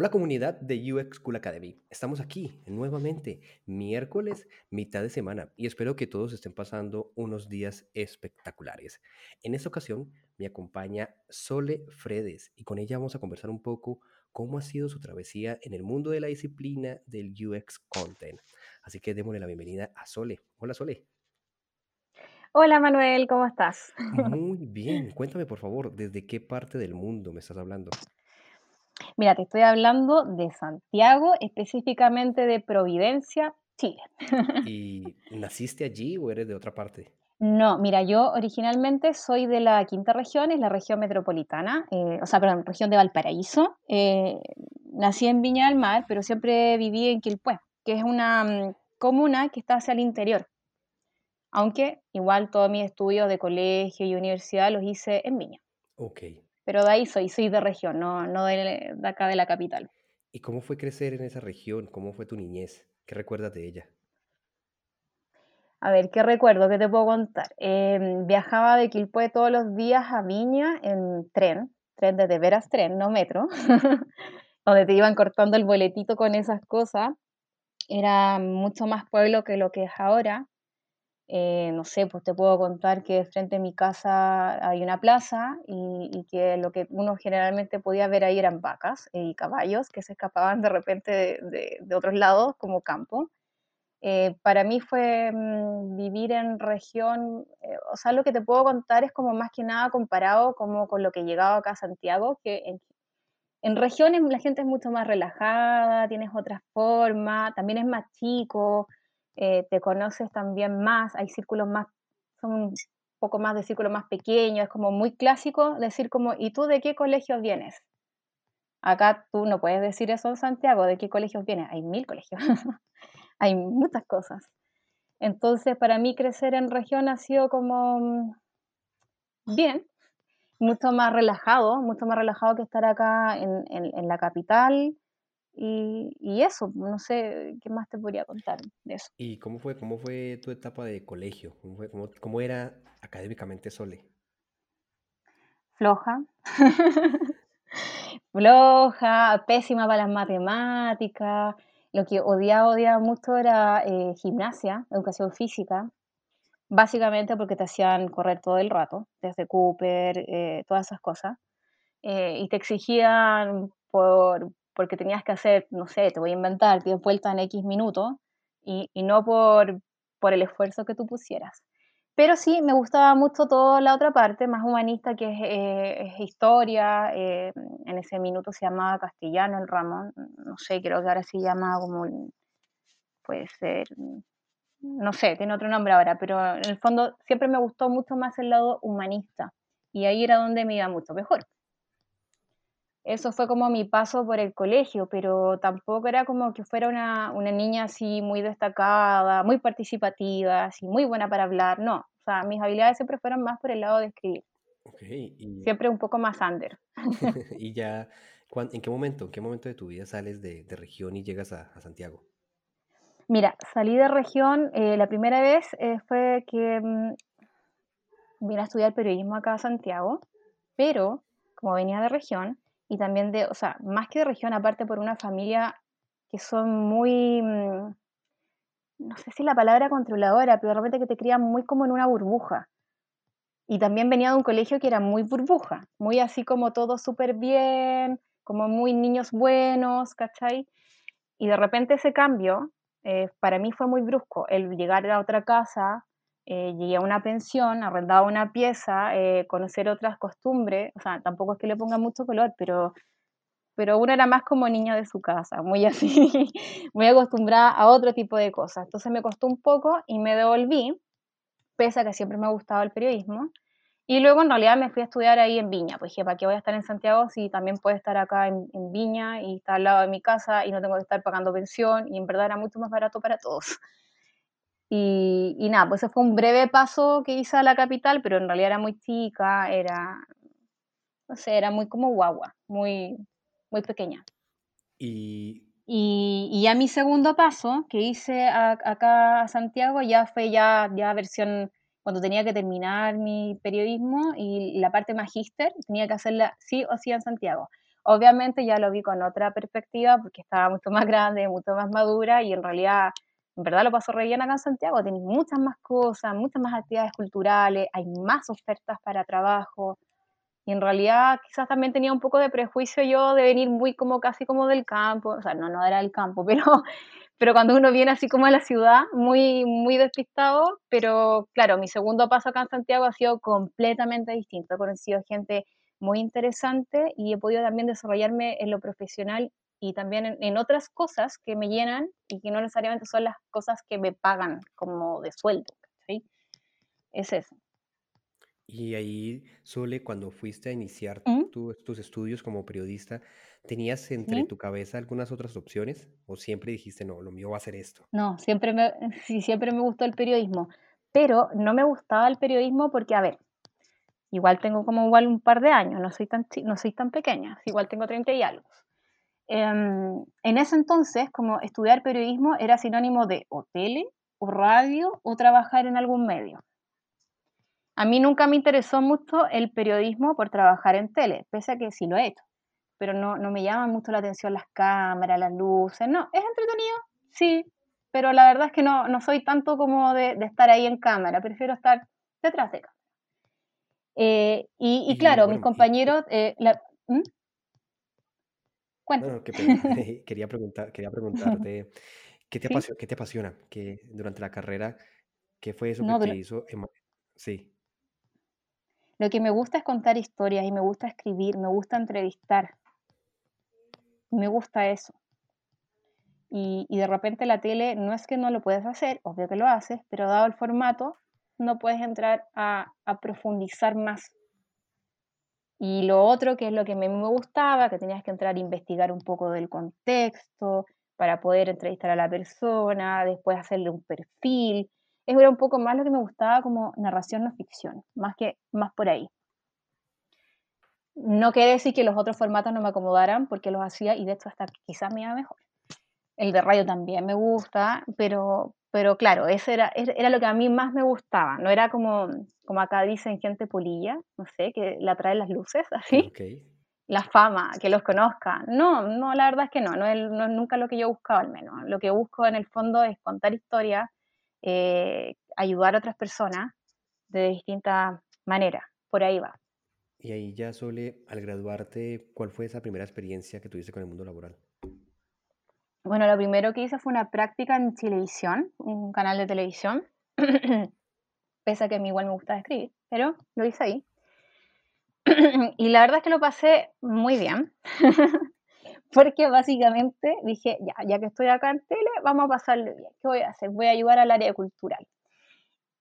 Hola comunidad de UX Cool Academy. Estamos aquí nuevamente, miércoles, mitad de semana, y espero que todos estén pasando unos días espectaculares. En esta ocasión me acompaña Sole Fredes y con ella vamos a conversar un poco cómo ha sido su travesía en el mundo de la disciplina del UX Content. Así que démosle la bienvenida a Sole. Hola Sole. Hola Manuel, ¿cómo estás? Muy bien, cuéntame por favor, ¿desde qué parte del mundo me estás hablando? Mira, te estoy hablando de Santiago, específicamente de Providencia, Chile. ¿Y naciste allí o eres de otra parte? No, mira, yo originalmente soy de la quinta región, es la región metropolitana, eh, o sea, perdón, región de Valparaíso. Eh, nací en Viña del Mar, pero siempre viví en Quilpué, que es una mm, comuna que está hacia el interior. Aunque igual todos mis estudios de colegio y universidad los hice en Viña. Ok. Pero de ahí soy, soy de región, no, no de, de acá de la capital. ¿Y cómo fue crecer en esa región? ¿Cómo fue tu niñez? ¿Qué recuerdas de ella? A ver, ¿qué recuerdo? ¿Qué te puedo contar? Em, viajaba de Quilpué todos los días a Viña en tren, tren de, de veras tren, no metro, donde te iban cortando el boletito con esas cosas. Era mucho más pueblo que lo que es ahora. Eh, no sé, pues te puedo contar que frente a mi casa hay una plaza y, que lo que uno generalmente podía ver ahí eran vacas y caballos que se escapaban de repente de, de, de otros lados como campo. Eh, para mí fue mmm, vivir en región, eh, o sea, lo que te puedo contar es como más que nada comparado como con lo que llegaba acá a Santiago, que en, en regiones la gente es mucho más relajada, tienes otra forma, también es más chico, eh, te conoces también más, hay círculos más, son un poco más de círculos más pequeños, es como muy clásico decir como, ¿y tú de qué colegio vienes? Acá tú no puedes decir eso en Santiago, ¿de qué colegios vienes? Hay mil colegios. hay muchas cosas. Entonces, para mí crecer en región ha sido como mm, bien, mucho más relajado, mucho más relajado que estar acá en la capital. Y, y, eso, no sé qué más te podría contar de eso. ¿Y cómo fue, cómo fue tu etapa de colegio? ¿Cómo, fue, cómo, cómo era académicamente Sole? Floja. Floja, pésima para las matemáticas. Lo que odiaba, odiaba mucho era eh, gimnasia, educación física, básicamente porque te hacían correr todo el rato, desde Cooper, eh, todas esas cosas, eh, y te exigían por, porque tenías que hacer, no sé, te voy a inventar 10 vueltas en X minutos, y, y no por, por el esfuerzo que tú pusieras. Pero sí, me gustaba mucho toda la otra parte, más humanista, que es, eh, es historia. Eh, en ese minuto se llamaba castellano el Ramón. No sé, creo que ahora se llama como. Puede ser. No sé, tiene otro nombre ahora, pero en el fondo siempre me gustó mucho más el lado humanista. Y ahí era donde me iba mucho mejor. Eso fue como mi paso por el colegio, pero tampoco era como que fuera una, una niña así muy destacada, muy participativa, así muy buena para hablar, no. O sea, mis habilidades siempre fueron más por el lado de escribir. Okay, y... Siempre un poco más under. y ya, ¿en qué momento, en qué momento de tu vida sales de, de región y llegas a, a, Santiago? Mira, salí de región, eh, la primera vez eh, fue que mmm, vine a estudiar periodismo acá a Santiago, pero como venía de región, y también de, o sea, más que de región, aparte por una familia que son muy, mmm, no sé si la palabra controladora, pero de repente que te crían muy como en una burbuja. Y también venía de un colegio que era muy burbuja, muy así como todo súper bien, como muy niños buenos, ¿cachai? Y de repente ese cambio, eh, para mí fue muy brusco, el llegar a otra casa, eh, llegué a una pensión, arrendaba una pieza, eh, conocer otras costumbres, o sea, tampoco es que le ponga mucho color, pero, pero uno era más como niño de su casa, muy así, muy acostumbrada a otro tipo de cosas. Entonces me costó un poco y me devolví, pese a que siempre me ha gustado el periodismo, Y luego en realidad me fui a estudiar ahí en Viña, pues dije, ¿para qué voy a estar en Santiago si también puedo estar acá en, Viña y estar al lado de mi casa y no tengo que estar pagando pensión? Y en verdad era mucho más barato para todos. Y, y nada, pues ese fue un breve paso que hice a la capital, pero en realidad era muy chica, era, no sé, era muy como guagua, muy, muy pequeña. Y... Y, ya mi segundo paso que hice acá a Santiago ya fue ya, ya versión cuando tenía que terminar mi periodismo y la parte magíster tenía que hacerla sí o sí en Santiago. Obviamente ya lo vi con otra perspectiva porque estaba mucho más grande, mucho más madura y en realidad, en verdad lo paso re bien acá en Santiago. Tenéis muchas más cosas, muchas más actividades culturales, hay más ofertas para trabajo. Y en realidad quizás también tenía un poco de prejuicio yo de venir muy como casi como del campo, o sea, no, no era del campo, pero, pero cuando uno viene así como a la ciudad, muy, muy despistado, pero claro, mi segundo paso acá en Santiago ha sido completamente distinto. He conocido gente muy interesante y he podido también desarrollarme en lo profesional y también en, otras cosas que me llenan y que no necesariamente son las cosas que me pagan como de sueldo. ¿sí? Es eso. Y ahí, Sole, cuando fuiste a iniciar ¿Mm? tus estudios como periodista, ¿tenías entre tu cabeza algunas otras opciones? ¿O siempre dijiste, no, lo mío va a ser esto? No, siempre me, sí, siempre me gustó el periodismo, pero no me gustaba el periodismo porque, a ver, igual tengo como igual un par de años, no soy tan, no soy tan pequeña, igual tengo 30 y algo. Em, en ese entonces, como estudiar periodismo era sinónimo de o tele, o radio, o trabajar en algún medio. A mí nunca me interesó mucho el periodismo por trabajar en tele, pese a que sí lo he hecho, pero no, no me llaman mucho la atención las cámaras, las luces, no, es entretenido, sí, pero la verdad es que no, no soy tanto como de, estar ahí en cámara, prefiero estar detrás de cámara. Eh, y, claro, mis compañeros... Eh, ¿Mm? quería, preguntar, quería preguntarte, ¿qué te, apasiona, ¿qué te apasiona? Que durante la carrera, ¿qué fue eso que te hizo? Sí. Lo que me gusta es contar historias y me gusta escribir, me gusta entrevistar. Me gusta eso. Y, de repente la tele no es que no lo puedes hacer, obvio que lo haces, pero dado el formato, no puedes entrar a, profundizar más. Y lo otro, que es lo que me, me gustaba, que tenías que entrar a investigar un poco del contexto para poder entrevistar a la persona, después hacerle un perfil, era un poco más lo que me gustaba como narración no ficción, más que más por ahí. No quiere decir que los otros formatos no me acomodaran porque los hacía y de hecho hasta quizás me iba mejor. El de radio también me gusta, pero, pero claro, ese era, era lo que a mí más me gustaba. No era como, como acá dicen gente polilla, no sé, que la trae las luces, así. La fama, que los conozca. No, no, la verdad es que no, no no es nunca lo que yo buscaba al menos. Lo que busco en el fondo es contar historias eh, ayudar a otras personas de distintas maneras. Por ahí va. Y ahí ya, Sole, al graduarte, ¿cuál fue esa primera experiencia que tuviste con el mundo laboral? Bueno, lo primero que hice fue una práctica en televisión, un canal de televisión, pese a que a mí igual me gusta escribir, pero lo hice ahí. y la verdad es que lo pasé muy bien. porque básicamente dije, ya, ya que estoy acá en tele, vamos a pasarle bien. ¿Qué voy a hacer? Voy a ayudar al área cultural.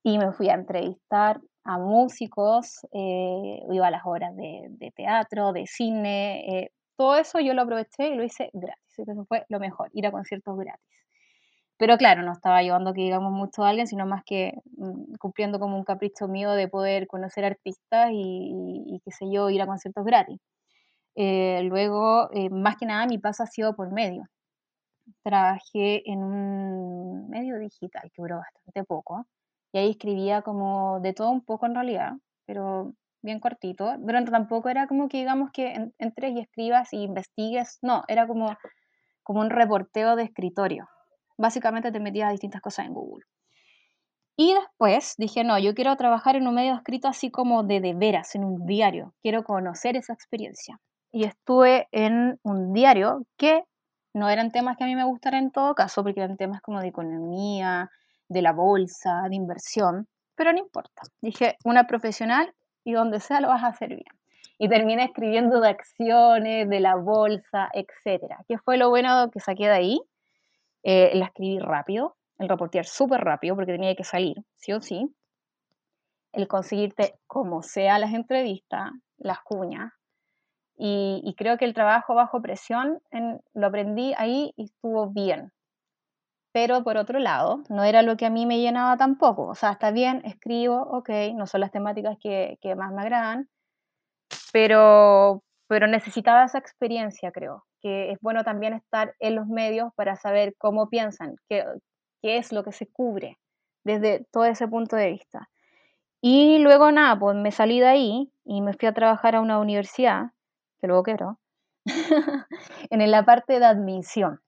Y me fui a entrevistar a músicos, eh, iba a las obras de, teatro, de cine, eh, todo eso yo lo aproveché y lo hice gratis. Eso fue lo mejor, ir a conciertos gratis. Pero claro, no estaba ayudando que digamos mucho a alguien, sino más que mm, cumpliendo como un capricho mío de poder conocer artistas y, y qué sé yo, ir a conciertos gratis. Eh, luego, eh, más que nada, mi paso ha sido por medio. Trabajé en un medio digital que duró bastante poco y ahí escribía como de todo un poco en realidad, pero bien cortito, pero tampoco era como que digamos que entres y escribas y investigues, no, era como, como un reporteo de escritorio. Básicamente te metías a distintas cosas en Google. Y después dije, no, yo quiero trabajar en un medio escrito así como de de veras, en un diario. Quiero conocer esa experiencia y estuve en un diario que no eran temas que a mí me gustaran en todo caso, porque eran temas como de economía, de la bolsa, de inversión, pero no importa. Dije, una profesional y donde sea lo vas a hacer bien. Y terminé escribiendo de acciones, de la bolsa, etcétera. ¿Qué fue lo bueno que saqué de ahí? Eh, la escribí rápido, el reportear súper rápido porque tenía que salir, sí o sí. el conseguirte como sea las entrevistas, las cuñas. Y, creo que el trabajo bajo presión lo aprendí ahí y estuvo bien. Pero por otro lado, no era lo que a mí me llenaba tampoco. O sea, está bien, escribo, ok, no son las temáticas que, que más me agradan, pero, pero necesitaba esa experiencia, creo, que es bueno también estar en los medios para saber cómo piensan, qué, qué es lo que se cubre desde todo ese punto de vista. Y luego nada, pues me salí de ahí y me fui a trabajar a una universidad, que luego quiero, en la parte de admisión.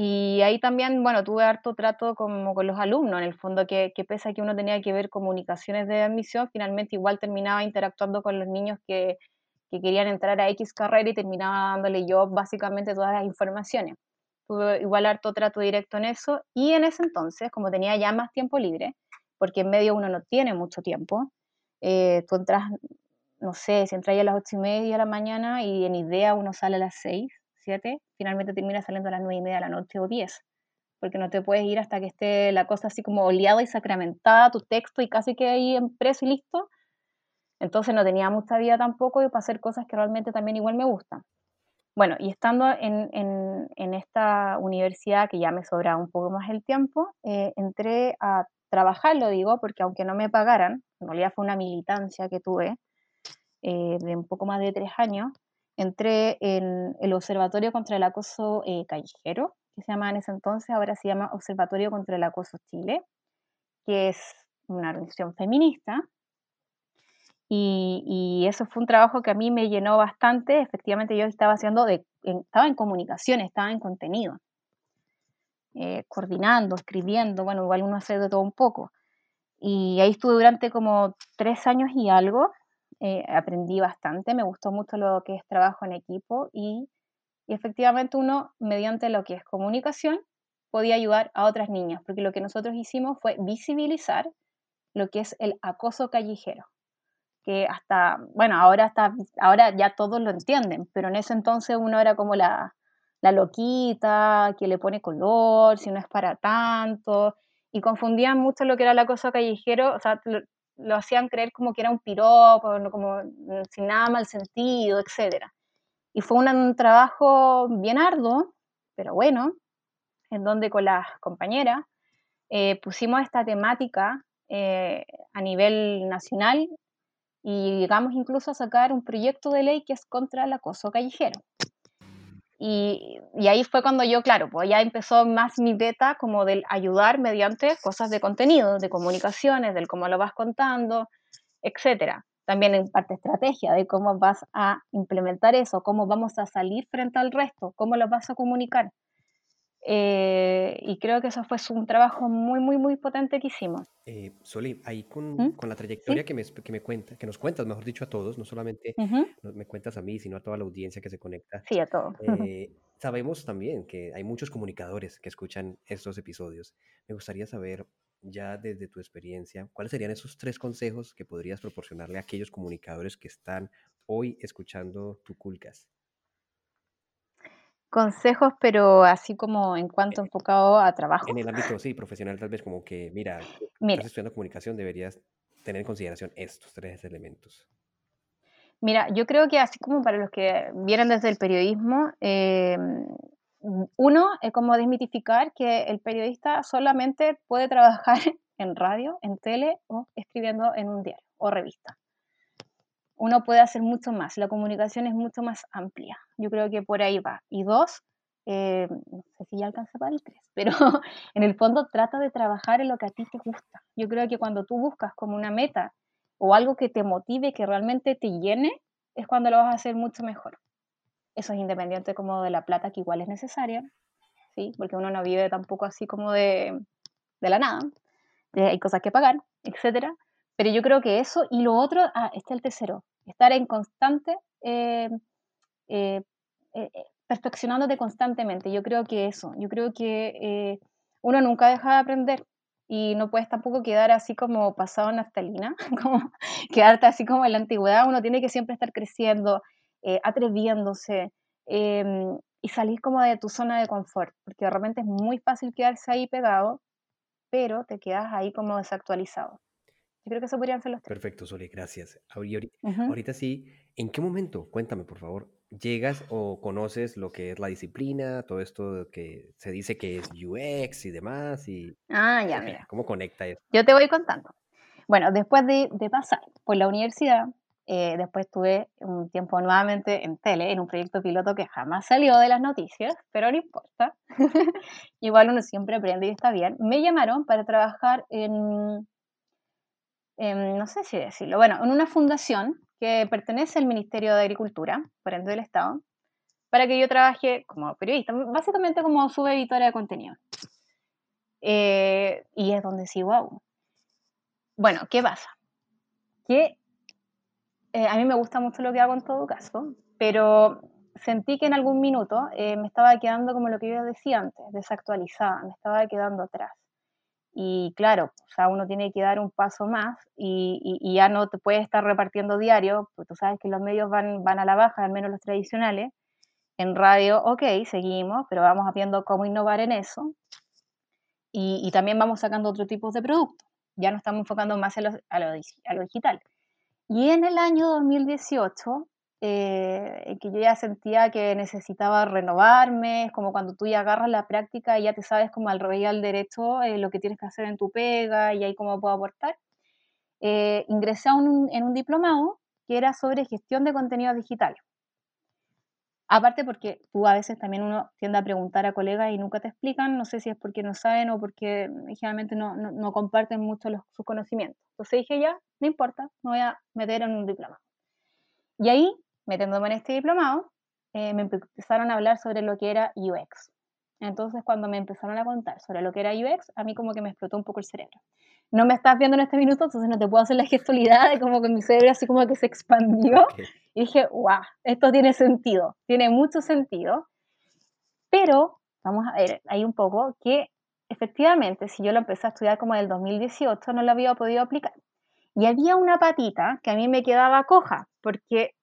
Y ahí también, bueno, tuve harto trato como con los alumnos, en el fondo, que, que pese a que uno tenía que ver comunicaciones de admisión, finalmente igual terminaba interactuando con los niños que, que querían entrar a X carrera y terminaba dándole yo básicamente todas las informaciones. Tuve igual harto trato directo en eso y en ese entonces, como tenía ya más tiempo libre, porque en medio uno no tiene mucho tiempo. Eh, tú entras, no sé, si entras a las ocho y media de la mañana y en idea uno sale a las seis, finalmente termina saliendo a las nueve y media de la noche o diez, porque no te puedes ir hasta que esté la cosa así como oleada y sacramentada, tu texto y casi que ahí impreso y listo. Entonces no tenía mucha vida tampoco y para hacer cosas que realmente también igual me gustan. Bueno, y estando en, en, esta universidad, que ya me sobra un poco más el tiempo, eh, entré a trabajar, lo digo, porque aunque no me pagaran, en realidad fue una militancia que tuve eh, de un poco más de tres años, entré en el Observatorio contra el Acoso eh, Callejero, que se llama en ese entonces, ahora se llama Observatorio contra el Acoso Chile, que es una organización feminista. Y, y, eso fue un trabajo que a mí me llenó bastante. Efectivamente, yo estaba haciendo, de, estaba en comunicación, estaba en contenido. Eh, coordinando, escribiendo, bueno, igual uno hace de todo un poco. Y ahí estuve durante como tres años y algo, eh, aprendí bastante, me gustó mucho lo que es trabajo en equipo y, y, efectivamente uno, mediante lo que es comunicación, podía ayudar a otras niñas, porque lo que nosotros hicimos fue visibilizar lo que es el acoso callejero, que hasta, bueno, ahora, hasta, ahora ya todos lo entienden, pero en ese entonces uno era como la, la loquita, que le pone color, si no es para tanto, y confundían mucho lo que era la cosa callejero, o sea, lo, hacían creer como que era un piropo, como mm, sin nada mal sentido, etc. Y fue un, trabajo bien arduo, pero bueno, en donde con las compañeras eh, pusimos esta temática eh, a nivel nacional y llegamos incluso a sacar un proyecto de ley que es contra el acoso callejero. Y, ahí fue cuando yo, claro, pues ya empezó más mi beta como del ayudar mediante cosas de contenido, de comunicaciones, del cómo lo vas contando, etcétera. También en parte estrategia de cómo vas a implementar eso, cómo vamos a salir frente al resto, cómo lo vas a comunicar. Eh, y creo que eso fue un trabajo muy, muy, muy potente que hicimos. Eh, Soli, ahí con, ¿Mm? con la trayectoria que, me, que, me cuenta, que nos cuentas, mejor dicho, a todos, no solamente me cuentas a mí, sino a toda la audiencia que se conecta. Sí, a todos. Eh, sabemos también que hay muchos comunicadores que escuchan estos episodios. Me gustaría saber, ya desde tu experiencia, cuáles serían esos tres consejos que podrías proporcionarle a aquellos comunicadores que están hoy escuchando tu Culcas consejos, pero así como en cuanto enfocado a trabajo. En el ámbito, sí, profesional, tal vez como que, mira, estás estudiando comunicación, deberías tener en consideración estos tres elementos. Mira, yo creo que así como para los que vienen desde el periodismo, em, uno es como desmitificar que el periodista solamente puede trabajar en radio, en tele o escribiendo en un diario o revista uno puede hacer mucho más. La comunicación es mucho más amplia. Yo creo que por ahí va. Y dos, eh, no sé si ya alcanza para el tres, pero en el fondo trata de trabajar en lo que a ti te gusta. Yo creo que cuando tú buscas como una meta o algo que te motive, que realmente te llene, es cuando lo vas a hacer mucho mejor. Eso es independiente como de la plata que igual es necesaria, ¿sí? Porque uno no vive tampoco así como de, de la nada. hay cosas que pagar, etcétera pero yo creo que eso y lo otro, ah, este es el tercero, estar en constante, eh, eh, eh, perfeccionándote constantemente. Yo creo que eso, yo creo que uno nunca deja de aprender y no puedes tampoco quedar así como pasado en naftalina, como quedarte así como en la antigüedad. Uno tiene que siempre estar creciendo, atreviéndose em, y salir como de tu zona de confort, porque de repente es muy fácil quedarse ahí pegado, pero te quedas ahí como desactualizado. Yo creo que eso podrían ser los tres. Perfecto, Sole, gracias. Ahorita, sí, ¿en qué momento? Cuéntame, por favor. ¿Llegas o conoces lo que es la disciplina, todo esto que se dice que es UX y demás? Y, ah, ya, mira. ¿Cómo conecta eso? Yo te voy contando. Bueno, después de, pasar por la universidad, eh, después estuve un tiempo nuevamente en tele, en un proyecto piloto que jamás salió de las noticias, pero no importa. Igual uno siempre aprende y está bien. Me llamaron para trabajar en no sé si decirlo, bueno, en una fundación que pertenece al Ministerio de Agricultura, por ende del Estado, para que yo trabaje como periodista, básicamente como subeditora de contenido. Eh, y es donde sigo aún. Bueno, ¿qué pasa? Que eh, a mí me gusta mucho lo que hago en todo caso, pero sentí que en algún minuto eh, me estaba quedando como lo que yo decía antes, desactualizada, me estaba quedando atrás. Y claro, o sea, uno tiene que dar un paso más y, ya no te puedes estar repartiendo diario, porque tú sabes que los medios van, van a la baja, al menos los tradicionales. En radio, ok, seguimos, pero vamos viendo cómo innovar en eso. Y, también vamos sacando otro tipo de productos. Ya no estamos enfocando más a lo, a lo digital. Y en el año 2018 eh, que yo ya sentía que necesitaba renovarme, es como cuando tú ya agarras la práctica y ya te sabes como al revés al derecho eh, lo que tienes que hacer en tu pega y ahí cómo puedo aportar. Eh, ingresé en un diplomado que era sobre gestión de contenido digital. Aparte porque tú a veces también uno tiende a preguntar a colegas y nunca te explican, no sé si es porque no saben o porque generalmente no, no, no comparten mucho los, sus conocimientos. Entonces dije ya, no importa, me voy a meter en un diplomado. Y ahí metiéndome en este diplomado, eh, me empezaron a hablar sobre lo que era UX. Entonces, cuando me empezaron a contar sobre lo que era UX, a mí como que me explotó un poco el cerebro. No me estás viendo en este minuto, entonces no te puedo hacer la gestualidad de como que mi cerebro así como que se expandió. Y dije, wow, esto tiene sentido, tiene mucho sentido. Pero, vamos a ver, hay un poco que efectivamente, si yo lo empecé a estudiar como en el 2018, no lo había podido aplicar. Y había una patita que a mí me quedaba coja, porque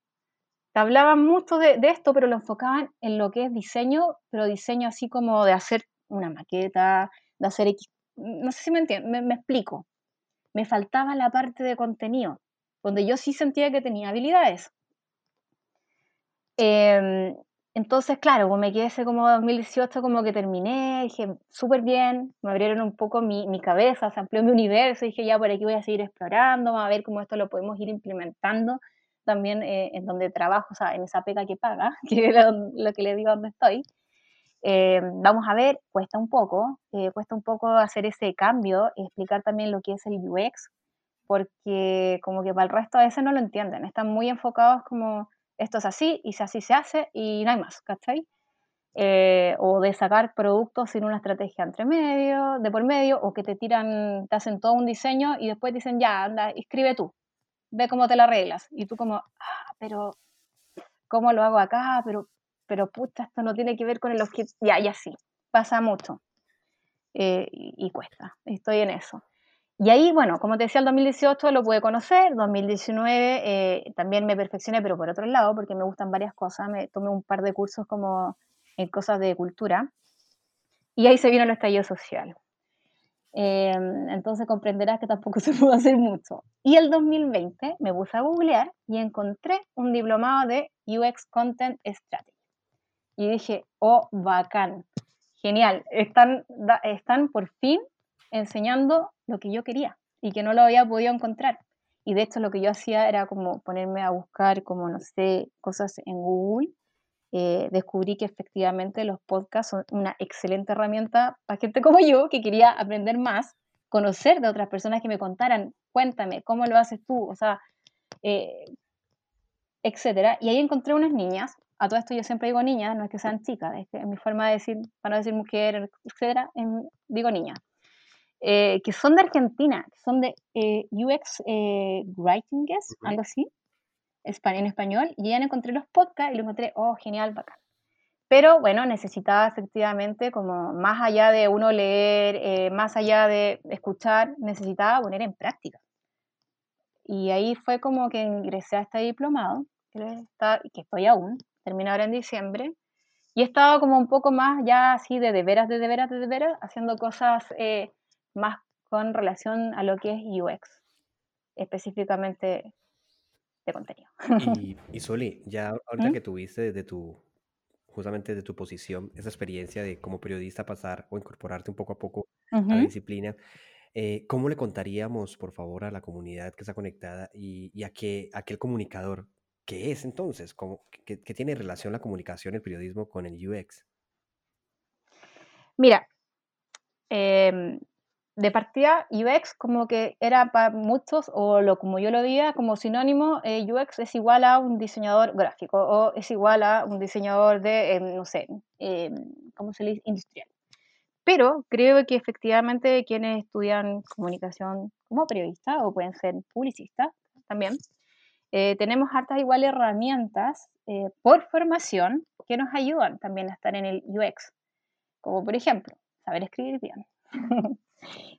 hablaban mucho de, esto, pero lo enfocaban en lo que es diseño, pero diseño así como de hacer una maqueta, de hacer X. No sé si me entienden, me, explico. Me faltaba la parte de contenido, donde yo sí sentía que tenía habilidades. Em, entonces, claro, pues me quedé ese como 2018, como que terminé, dije, súper bien, me abrieron un poco mi, mi, cabeza, se amplió mi universo, dije, ya por aquí voy a seguir explorando, a ver cómo esto lo podemos ir implementando también eh, en donde trabajo, o sea, en esa pega que paga, que es lo, que le digo donde estoy. Eh, vamos a ver, cuesta un poco, eh, cuesta un poco hacer ese cambio, explicar también lo que es el UX, porque como que para el resto a veces no lo entienden, están muy enfocados como esto es así y si así se hace y no hay más, ¿cachai? o de sacar productos sin una estrategia entre medio, de por medio, o que te tiran, te hacen todo un diseño y después dicen, ya, anda, escribe tú, ve cómo te la arreglas. Y tú como, ah, pero, ¿cómo lo hago acá? Pero, pero puta, esto no tiene que ver con el objetivo. Ya, ya sí, pasa mucho. Eh, y, cuesta, estoy en eso. Y ahí, bueno, como te decía, el 2018 lo pude conocer, 2019 eh, también me perfeccioné, pero por otro lado, porque me gustan varias cosas, me tomé un par de cursos como en cosas de cultura, y ahí se vino el estallido social. Em, entonces comprenderás que tampoco se pudo hacer mucho. Y el 2020 me puse a googlear y encontré un diplomado de UX Content Strategy. Y dije, oh, bacán, genial, están, están por fin enseñando lo que yo quería y que no lo había podido encontrar. Y de hecho lo que yo hacía era como ponerme a buscar, como no sé, cosas en Google eh, descubrí que efectivamente los podcasts son una excelente herramienta para gente como yo que quería aprender más, conocer de otras personas que me contaran, cuéntame, ¿cómo lo haces tú? O sea, eh, etcétera. Y ahí encontré unas niñas, a todo esto yo siempre digo niñas, no es que sean chicas, es que mi forma de decir, para no decir mujer, etcétera, digo niñas. Eh, que son de Argentina, que son de UX Writing, algo así en español y ya encontré los podcasts y lo encontré, oh, genial, bacán. Pero bueno, necesitaba efectivamente, como más allá de uno leer, eh, más allá de escuchar, necesitaba poner en práctica. Y ahí fue como que ingresé a este diplomado, que, estoy aún, termino ahora en diciembre, y he estado como un poco más ya así de de veras, de de veras, de de veras, haciendo cosas eh, más con relación a lo que es UX. específicamente de contenido. Y, y Soli, ya ahorita ¿Mm? que tuviste desde tu, justamente de tu posición, esa experiencia de como periodista pasar o incorporarte un poco a poco a la disciplina, eh, ¿cómo le contaríamos, por favor, a la comunidad que está conectada y, y a qué, a aquel comunicador? ¿Qué es entonces? ¿Cómo, qué, qué tiene relación la comunicación, el periodismo con el UX? Mira, em, de partida UX como que era para muchos, o lo como yo lo veía, como sinónimo, eh, UX es igual a un diseñador gráfico o es igual a un diseñador de, em, no sé, em, ¿cómo se le dice? Industrial. Pero creo que efectivamente quienes estudian comunicación como periodista o pueden ser publicistas también, eh, tenemos hartas igual herramientas eh, por formación que nos ayudan también a estar en el UX, como por ejemplo, saber escribir bien.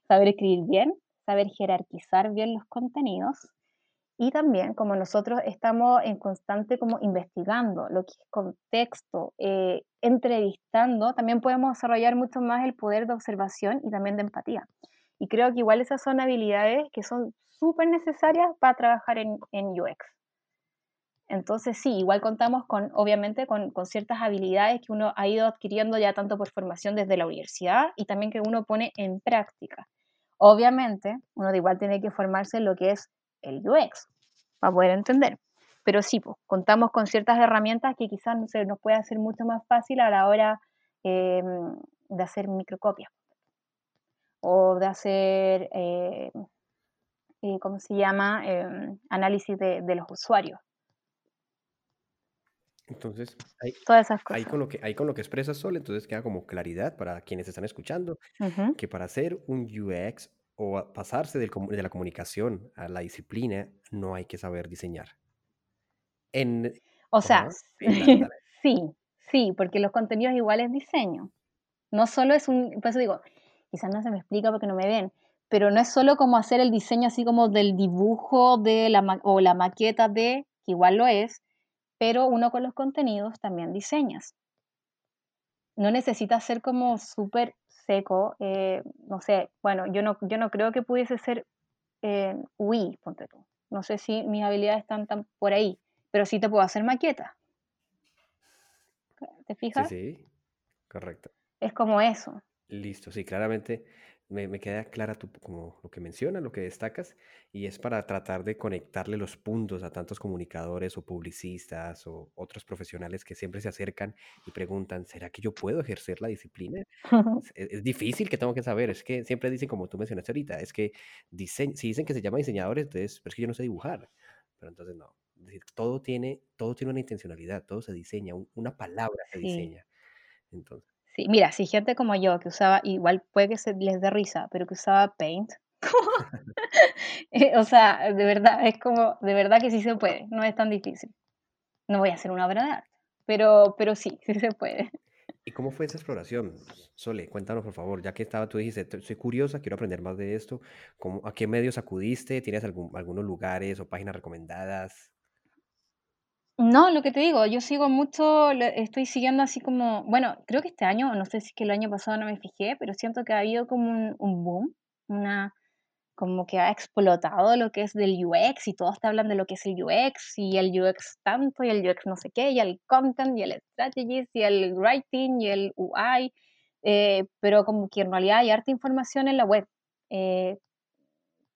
saber escribir bien, saber jerarquizar bien los contenidos y también como nosotros estamos en constante como investigando lo que es contexto, eh, entrevistando, también podemos desarrollar mucho más el poder de observación y también de empatía. Y creo que igual esas son habilidades que son súper necesarias para trabajar en, en UX. Entonces sí, igual contamos con, obviamente, con, con, ciertas habilidades que uno ha ido adquiriendo ya tanto por formación desde la universidad y también que uno pone en práctica. Obviamente, uno de igual tiene que formarse en lo que es el UX para poder entender. Pero sí, contamos con ciertas herramientas que quizás no sé, nos puede hacer mucho más fácil a la hora eh, de hacer microcopias o de hacer, eh, eh, ¿cómo se llama?, análisis de, de los usuarios. Entonces, ahí, todas esas ahí, cosas. con lo que, ahí con lo que expresa Sol, entonces queda como claridad para quienes están escuchando, que para hacer un UX o pasarse del de la comunicación a la disciplina, no hay que saber diseñar. En... O sea, Ajá, sí, sí, porque los contenidos igual es diseño. No solo es un, por eso digo, quizás no se me explica porque no me ven, pero no es solo como hacer el diseño así como del dibujo de la o la maqueta de, que igual lo es, pero uno con los contenidos también diseñas. No necesitas ser como súper seco, eh, no sé, bueno, yo no, yo no creo que pudiese ser eh, UI, ponte tú. No sé si mis habilidades están tan por ahí, pero sí te puedo hacer maquetas. ¿Te Sí, fijas? sí, correcto. Es como eso. Listo, sí, claramente me, me queda clara tu, como lo que mencionas, lo que destacas, y es para tratar de conectarle los puntos a tantos comunicadores o publicistas o otros profesionales que siempre se acercan y preguntan, ¿será que yo puedo ejercer la disciplina? Es, difícil que tengo que saber, es que siempre dicen, como tú mencionaste ahorita, es que si dicen que se llama diseñadores, entonces, pero es que yo no sé dibujar, pero entonces no, es decir, todo tiene, todo tiene una intencionalidad, todo se diseña, un- una palabra se Sí, diseña, entonces, sí. Mira, si gente como yo que usaba, igual puede que se les dé risa, pero que usaba Paint, eh, o sea, de verdad, es como, de verdad que sí se puede, no es tan difícil. No voy a hacer una obra de arte, pero, pero sí, sí se puede. ¿Y cómo fue esa exploración? Sole, cuéntanos por favor, ya que estaba, tú dijiste, "Te- soy curiosa, quiero aprender más de esto, ¿cómo, a qué medios acudiste? ¿Tienes algún- algunos lugares o páginas recomendadas? No, lo que te digo, yo sigo mucho, estoy siguiendo así como, bueno, creo que este año, no sé si es que el año pasado no me fijé, pero siento que ha habido como un, un boom, una, como que ha explotado lo que es del UX y todos te hablan de lo que es el UX y el UX tanto y el UX no sé qué y el content y el strategies y el writing y el UI, eh, pero como que en realidad hay harta información en la web, eh,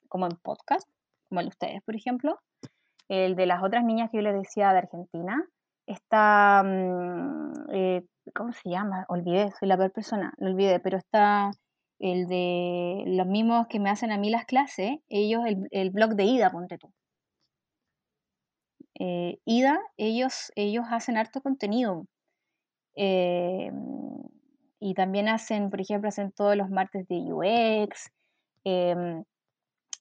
como en podcast, como el de ustedes, por ejemplo el de las otras niñas que yo les decía de Argentina, está, mm, eh, ¿cómo se llama? Olvidé, soy la peor persona, lo olvidé, pero está el de los mismos que me hacen a mí las clases, ellos, el, el blog de Ida, ponte tú. Eh, Ida, ellos, ellos hacen harto contenido. eh, y también hacen, por ejemplo, hacen todos los martes de UX, em,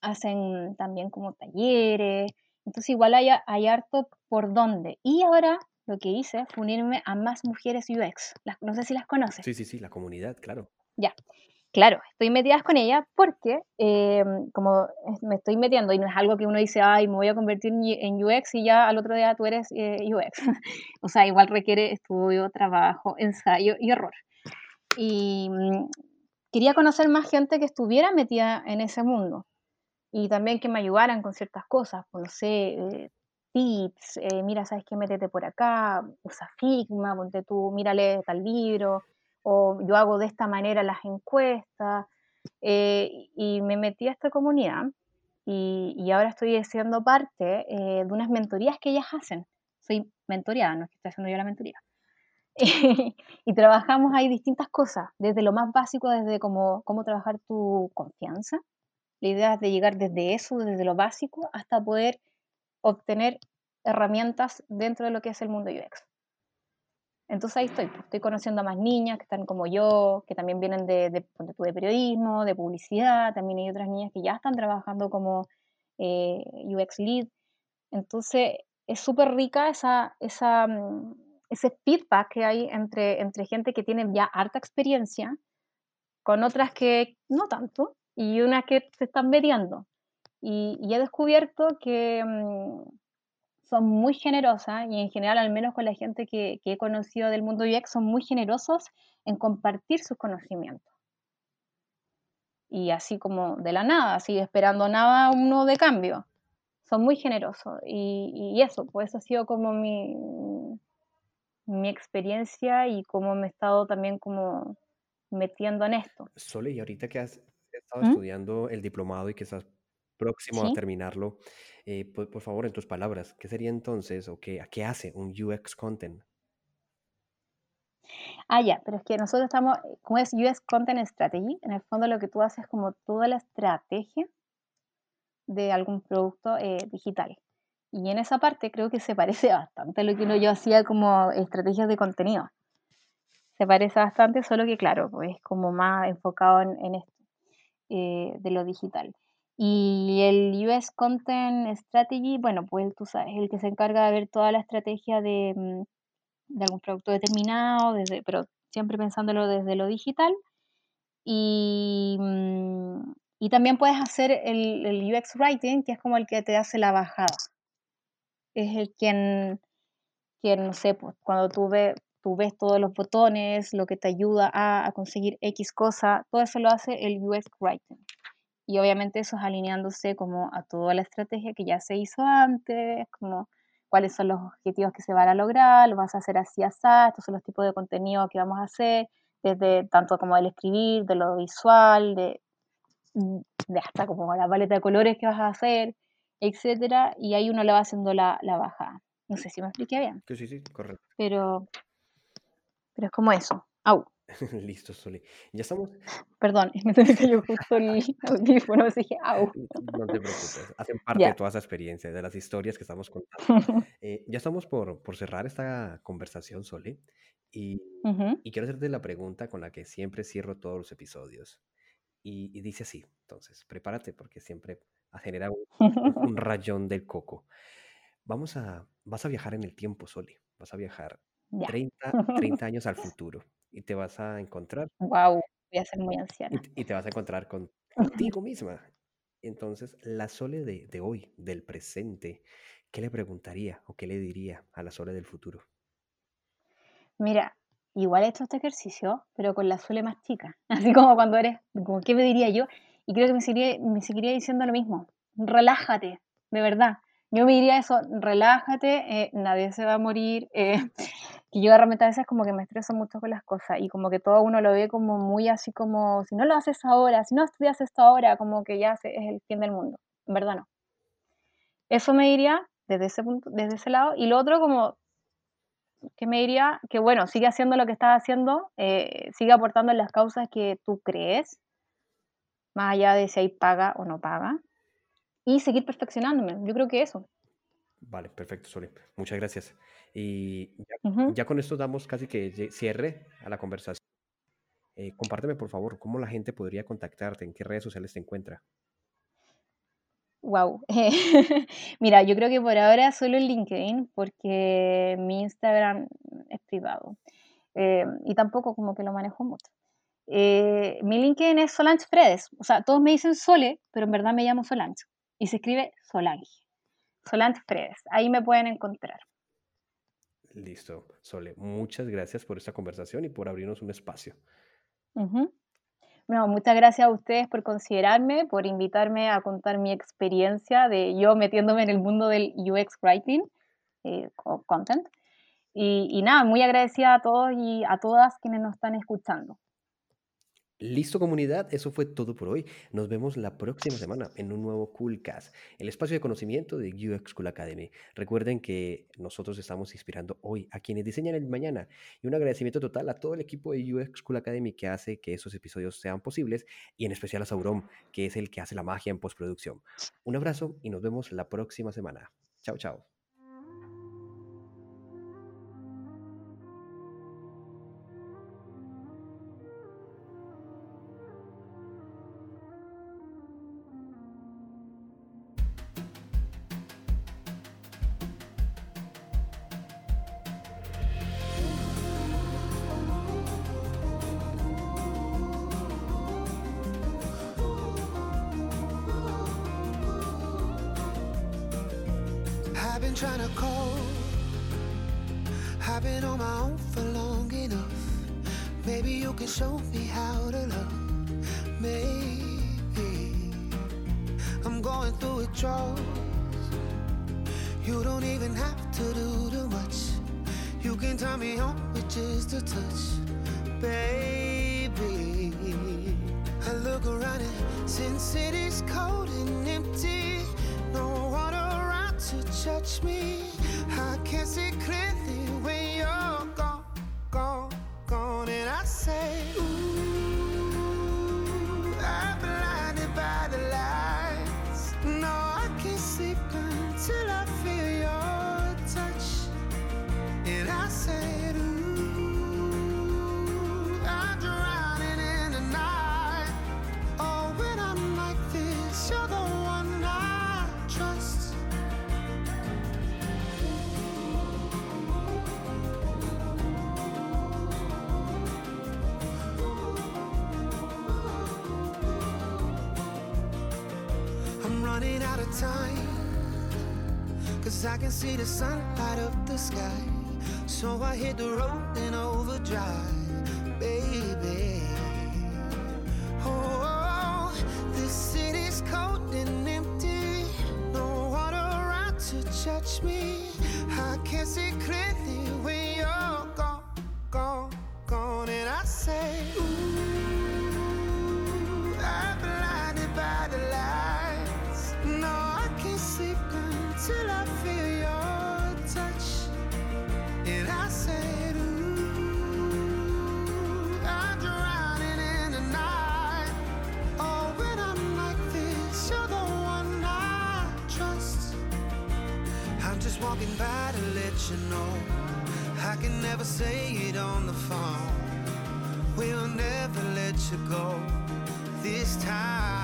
hacen también como talleres, entonces igual hay, hay harto por dónde. Y ahora lo que hice fue unirme a más mujeres UX, las, no sé si las conoces. Sí, sí, sí, la comunidad, claro. Ya, claro, estoy metida con ella porque eh, como me estoy metiendo y no es algo que uno dice, ay, me voy a convertir en, en UX y ya al otro día tú eres eh, UX. o sea, igual requiere estudio, trabajo, ensayo y error. Y mm, quería conocer más gente que estuviera metida en ese mundo. Y también que me ayudaran con ciertas cosas, pues, no sé, eh, tips, eh, mira, ¿sabes qué? Métete por acá, usa Figma, ponte tú, mírale tal libro, o yo hago de esta manera las encuestas, eh, y me metí a esta comunidad y, ahora estoy siendo parte de unas mentorías que ellas hacen. Soy mentoreada, no es que esté haciendo yo la mentoría. y trabajamos ahí distintas cosas, desde lo más básico, desde cómo, cómo trabajar tu confianza. La idea es de llegar desde eso, desde lo básico, hasta poder obtener herramientas dentro de lo que es el mundo UX. Entonces ahí estoy, pues, estoy conociendo a más niñas que están como yo, que también vienen de, de, de periodismo, de publicidad, también hay otras niñas que ya están trabajando como eh, UX lead. Entonces es súper rica esa, esa, mm, ese feedback que hay entre, entre gente que tiene ya harta experiencia con otras que no tanto y unas que se están mediando. Y, y he descubierto que mm, son muy generosas y en general, al menos con la gente que, que he conocido del mundo UX, son muy generosos en compartir sus conocimientos. Y así como de la nada, así esperando nada uno de cambio. Son muy generosos. Y, y eso, pues eso ha sido como mi, mi experiencia y cómo me he estado también como metiendo en esto. Sole, y ahorita que has estado ¿Mm? estudiando el diplomado y que estás próximo a ¿Sí? terminarlo, eh, por, por favor, en tus palabras, ¿qué sería entonces o qué, qué hace un UX content? Ah, ya, pero es que nosotros estamos, como es US Content Strategy, en el fondo lo que tú haces es como toda la estrategia de algún producto eh, digital. Y en esa parte creo que se parece bastante a lo que uno yo hacía como estrategias de contenido. Se parece bastante, solo que claro, pues es como más enfocado en, en esto eh, de lo digital. Y el US Content Strategy, bueno, pues tú sabes, el que se encarga de ver toda la estrategia de, mm, de algún producto determinado, desde, pero siempre pensándolo desde lo digital. Y, mm, y también puedes hacer el, el UX Writing, que es como el que te hace la bajada. Es el quien, quien no sé, pues, cuando tú, ve, tú ves todos los botones, lo que te ayuda a, a conseguir X cosa, todo eso lo hace el UX Writing. Y obviamente eso es alineándose como a toda la estrategia que ya se hizo antes, como cuáles son los objetivos que se van a lograr, lo vas a hacer así, así, estos son los tipos de contenido que vamos a hacer, desde tanto como del escribir, de lo visual, de, de hasta como la paleta de colores que vas a hacer, etcétera, y ahí uno le va haciendo la, la bajada. No sé si me expliqué bien, Sí, sí, sí, correcto. pero, pero es como eso. Au, Listo, Sole. Ya estamos, perdón, me cayó justo el audífono, así dije, au. no te preocupes, hacen parte de Ya. toda esa experiencia, de las historias que estamos contando. Eh, ya estamos por, por cerrar esta conversación, Sole, y, Ujú. y quiero hacerte la pregunta con la que siempre cierro todos los episodios. Y, y dice así, entonces, prepárate porque siempre genera un, un- un rayón del coco. Vamos a, vas a viajar en el tiempo, Sole. Vas a viajar Ya. 30, 30 años al futuro y te vas a encontrar Wow, voy a ser muy anciana. y te vas a encontrar con, contigo misma. Entonces, la Sole de, de hoy, del presente, ¿qué le preguntaría o qué le diría a la Sole del futuro? Mira, igual he hecho este ejercicio, pero con la suele más chica. Así como cuando eres, como, ¿qué me diría yo? Y creo que me seguiría, me seguiría diciendo lo mismo. Relájate, de verdad. Yo me diría eso, relájate, eh, nadie se va a morir. eh, que yo realmente a veces como que me estreso mucho con las cosas y como que todo uno lo ve como muy así como, si no lo haces ahora, si no estudias esto ahora, como que ya es el fin del mundo. En verdad no. Eso me diría desde ese punto, desde ese lado. Y lo otro como que me diría que, bueno, sigue haciendo lo que estás haciendo, eh, sigue aportando las causas que tú crees, más allá de si hay paga o no paga, y seguir perfeccionándome. Yo creo que eso. Vale, perfecto, Sole. Muchas gracias. Y ya, con esto damos casi que cierre a la conversación. Eh, compárteme, por favor, cómo la gente podría contactarte, en qué redes sociales te encuentra. Wow. Mira, yo creo que por ahora solo en LinkedIn, porque mi Instagram es privado. eh, y tampoco como que lo manejo mucho. Eh, mi LinkedIn es Solange Fredes. O sea, todos me dicen Sole, pero en verdad me llamo Solange. Y se escribe Solange. Solange Fredes. Ahí me pueden encontrar. Listo, Sole. Muchas gracias por esta conversación y por abrirnos un espacio. No, muchas gracias a ustedes por considerarme, por invitarme a contar mi experiencia de yo metiéndome en el mundo del UX Writing eh, o Content. Y, y nada, muy agradecida a todos y a todas quienes nos están escuchando. Listo comunidad, eso fue todo por hoy. Nos vemos la próxima semana en un nuevo Coolcast, el espacio de conocimiento de UX Cool Academy. Recuerden que nosotros estamos inspirando hoy a quienes diseñan el mañana y un agradecimiento total a todo el equipo de UX Cool Academy que hace que esos episodios sean posibles y en especial a Sauron, que es el que hace la magia en postproducción. Un abrazo y nos vemos la próxima semana. Chao, chao. I've been trying to call. I've been on my own for long enough. Maybe you can show me how to love. Maybe I'm going through withdrawals. You don't even have to do too much. You can turn me on with just a touch, baby. I look around and since city's cold and empty, around to judge me. I can't see clearly time. Cause I can see the sun light up the sky. So I hit the road in overdrive, baby. Oh, this city's cold and empty. No one around to judge me. I can't see clearly walking by to let you know I can never say it on the phone. We'll never let you go this time.